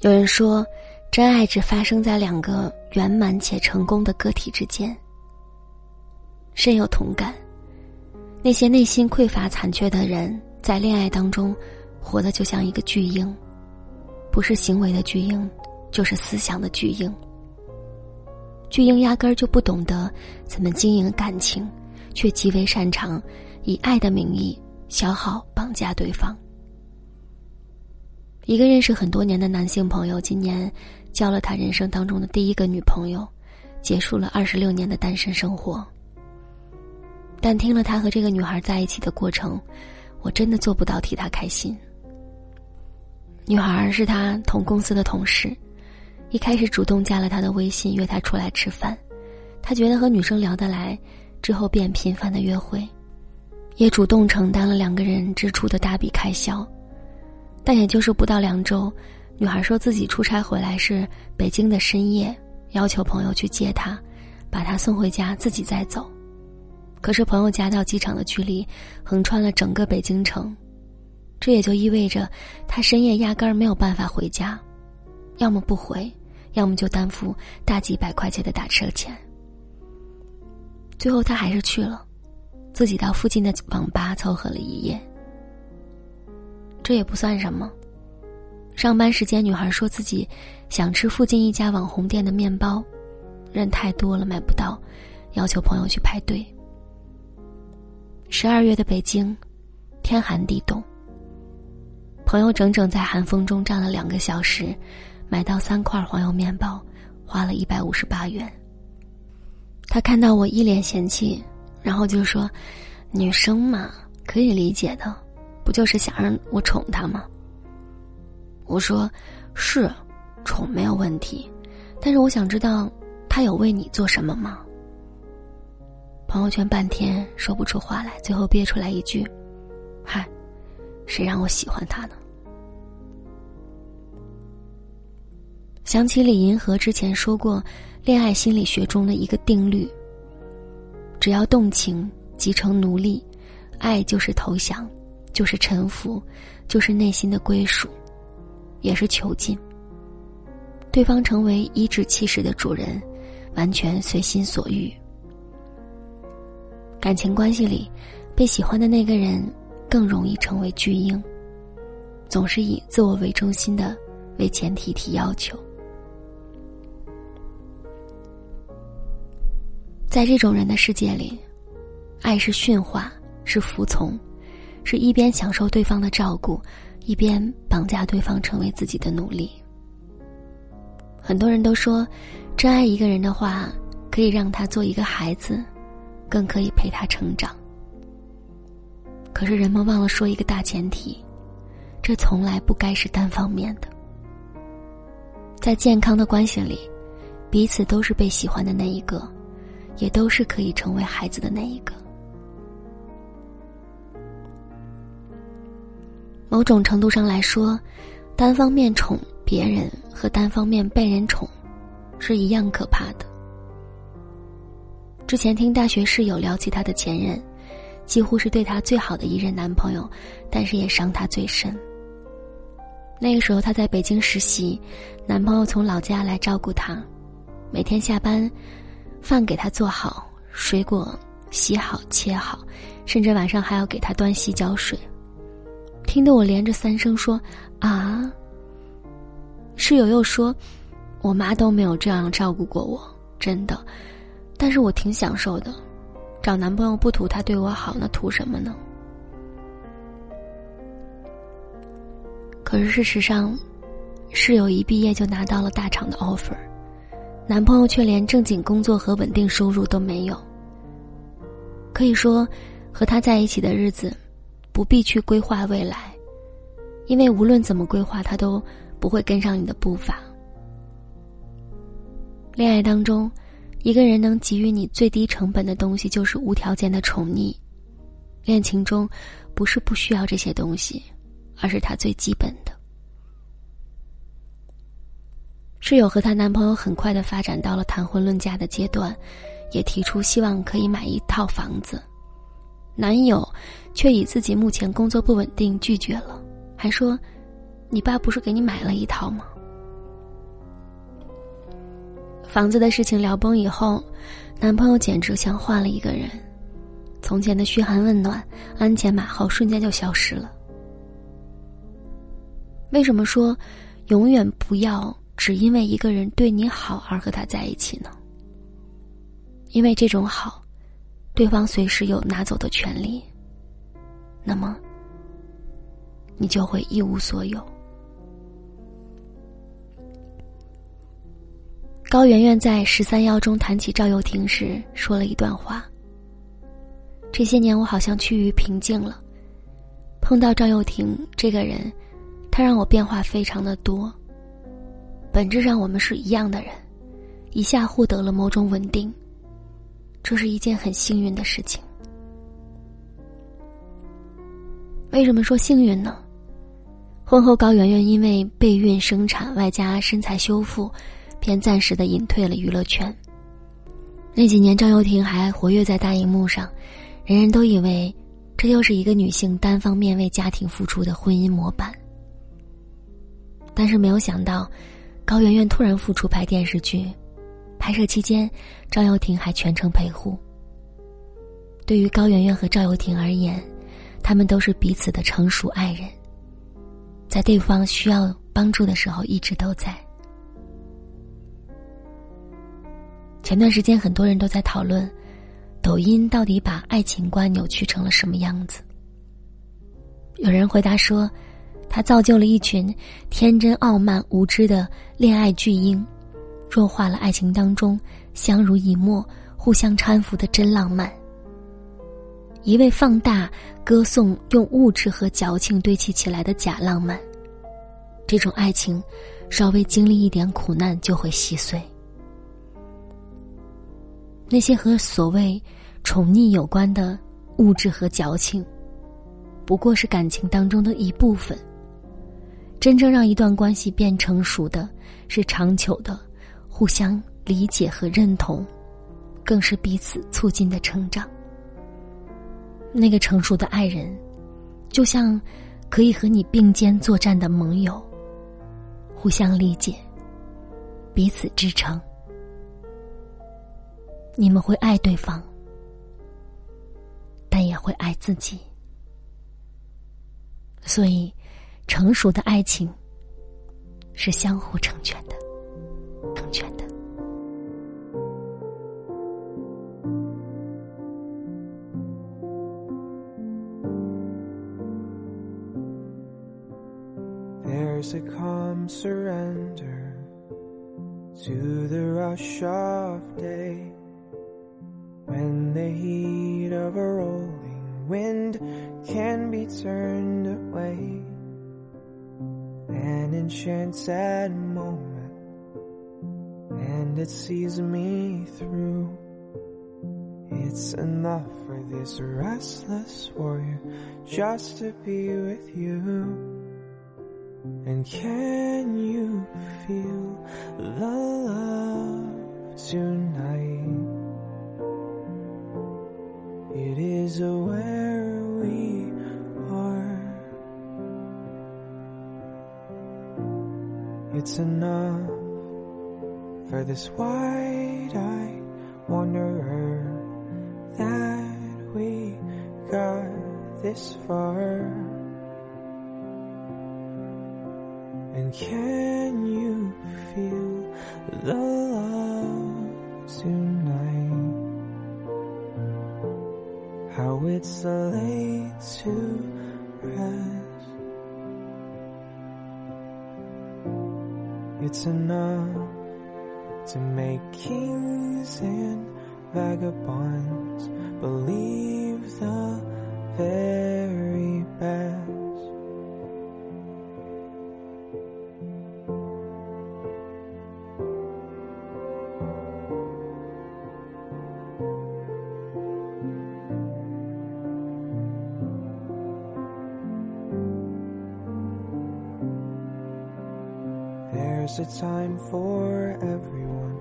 有人说，真爱只发生在两个圆满且成功的个体之间。深有同感。那些内心匮乏残缺的人，在恋爱当中，活得就像一个巨婴，不是行为的巨婴，就是思想的巨婴。巨婴压根儿就不懂得怎么经营感情，却极为擅长以爱的名义消耗、绑架对方。一个认识很多年的男性朋友，今年交了他人生当中的第一个女朋友，结束了二十六年的单身生活。但听了他和这个女孩在一起的过程，我真的做不到替他开心。女孩是他同公司的同事，一开始主动加了他的微信，约他出来吃饭。他觉得和女生聊得来，之后便频繁的约会，也主动承担了两个人支出的大笔开销。但也就是不到两周，女孩说自己出差回来是北京的深夜，要求朋友去接她，把她送回家，自己再走。可是朋友家到机场的距离横穿了整个北京城，这也就意味着她深夜压根儿没有办法回家，要么不回，要么就担负大几百块钱的打车钱。最后她还是去了，自己到附近的网吧凑合了一夜。这也不算什么。上班时间，女孩说自己想吃附近一家网红店的面包，人太多了买不到，要求朋友去排队。十二月的北京，天寒地冻。朋友整整在寒风中站了两个小时，买到三块黄油面包，花了一百五十八元。他看到我一脸嫌弃，然后就说：“女生嘛，可以理解的。”不就是想让我宠他吗？我说，是，宠没有问题，但是我想知道，他有为你做什么吗？朋友圈半天说不出话来，最后憋出来一句：“嗨，谁让我喜欢他呢？”想起李银河之前说过，恋爱心理学中的一个定律：只要动情即成奴隶，爱就是投降。就是臣服，就是内心的归属，也是囚禁。对方成为颐指气使的主人，完全随心所欲。感情关系里，被喜欢的那个人更容易成为巨婴，总是以自我为中心的为前提提要求。在这种人的世界里，爱是驯化，是服从。是一边享受对方的照顾，一边绑架对方成为自己的奴隶。很多人都说，真爱一个人的话，可以让他做一个孩子，更可以陪他成长。可是人们忘了说一个大前提，这从来不该是单方面的。在健康的关系里，彼此都是被喜欢的那一个，也都是可以成为孩子的那一个。某种程度上来说，单方面宠别人和单方面被人宠，是一样可怕的。之前听大学室友聊起她的前任，几乎是对她最好的一任男朋友，但是也伤她最深。那个时候她在北京实习，男朋友从老家来照顾她，每天下班，饭给她做好，水果洗好切好，甚至晚上还要给她端洗脚水。听得我连着三声说：“啊！”室友又说：“我妈都没有这样照顾过我，真的。但是我挺享受的，找男朋友不图他对我好，那图什么呢？”可是事实上，室友一毕业就拿到了大厂的 offer，男朋友却连正经工作和稳定收入都没有。可以说，和他在一起的日子。不必去规划未来，因为无论怎么规划，他都不会跟上你的步伐。恋爱当中，一个人能给予你最低成本的东西就是无条件的宠溺。恋情中，不是不需要这些东西，而是他最基本的。室友和她男朋友很快的发展到了谈婚论嫁的阶段，也提出希望可以买一套房子。男友却以自己目前工作不稳定拒绝了，还说：“你爸不是给你买了一套吗？”房子的事情聊崩以后，男朋友简直像换了一个人。从前的嘘寒问暖、鞍前马后，瞬间就消失了。为什么说永远不要只因为一个人对你好而和他在一起呢？因为这种好，对方随时有拿走的权利，那么你就会一无所有。高圆圆在《十三邀》中谈起赵又廷时，说了一段话。这些年，我好像趋于平静了。碰到赵又廷这个人，他让我变化非常的多。本质上，我们是一样的人，一下获得了某种稳定，这是一件很幸运的事情。为什么说幸运呢？婚后，高圆圆因为备孕生产，外加身材修复，便暂时的隐退了娱乐圈。那几年，赵又廷还活跃在大荧幕上。人人都以为，这又是一个女性单方面为家庭付出的婚姻模板。但是没有想到，高圆圆突然复出拍电视剧，拍摄期间，赵又廷还全程陪护。对于高圆圆和赵又廷而言，他们都是彼此的成熟爱人，在对方需要帮助的时候一直都在。前段时间，很多人都在讨论。抖音到底把爱情观扭曲成了什么样子？有人回答说，它造就了一群天真、傲慢、无知的恋爱巨婴，弱化了爱情当中相濡以沫、互相搀扶的真浪漫，一味放大、歌颂用物质和矫情堆砌起来的假浪漫。这种爱情，稍微经历一点苦难就会稀碎。那些和所谓宠溺有关的物质和矫情，不过是感情当中的一部分。真正让一段关系变成熟的，是长久的互相理解和认同，更是彼此促进的成长。那个成熟的爱人，就像可以和你并肩作战的盟友，互相理解，彼此支撑。你们会爱对方，但也会爱自己。所以，成熟的爱情是相互成全的，rolling wind can be turned away, an enchanted moment, and it sees me through. It's enough for this restless warrior just to be with you. And can you It's enough for this wide-eyed wanderer that we got this far. And can you feel the love tonight? how it's late to rest. It's enough to make kings and vagabonds believe the very best. There's a time for everyone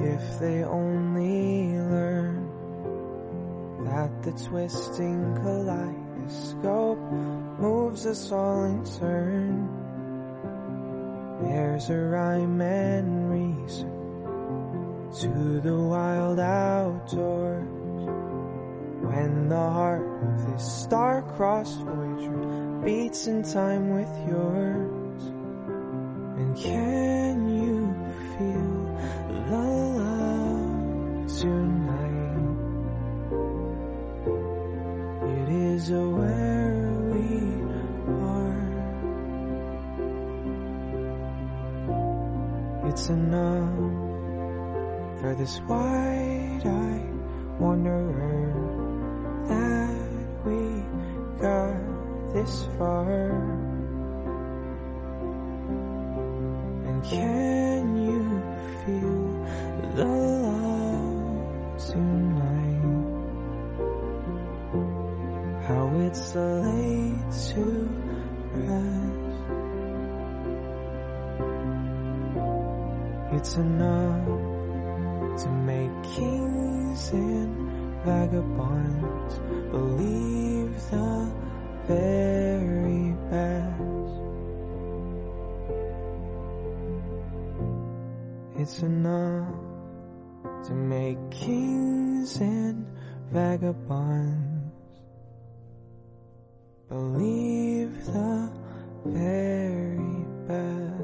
if they only learn that the twisting kaleidoscope moves us all in turn. There's a rhyme and reason to the wild outdoors when the heart of this star-crossed Voyager beats in time with yours. And can you feel the love tonight? It is where we are. It's enough for this wide-eyed wanderer that we got this far. Can you feel the love tonight? How it's late to rest. It's enough to make kings and vagabonds believe the very best. It's enough to make kings and vagabonds believe the very best.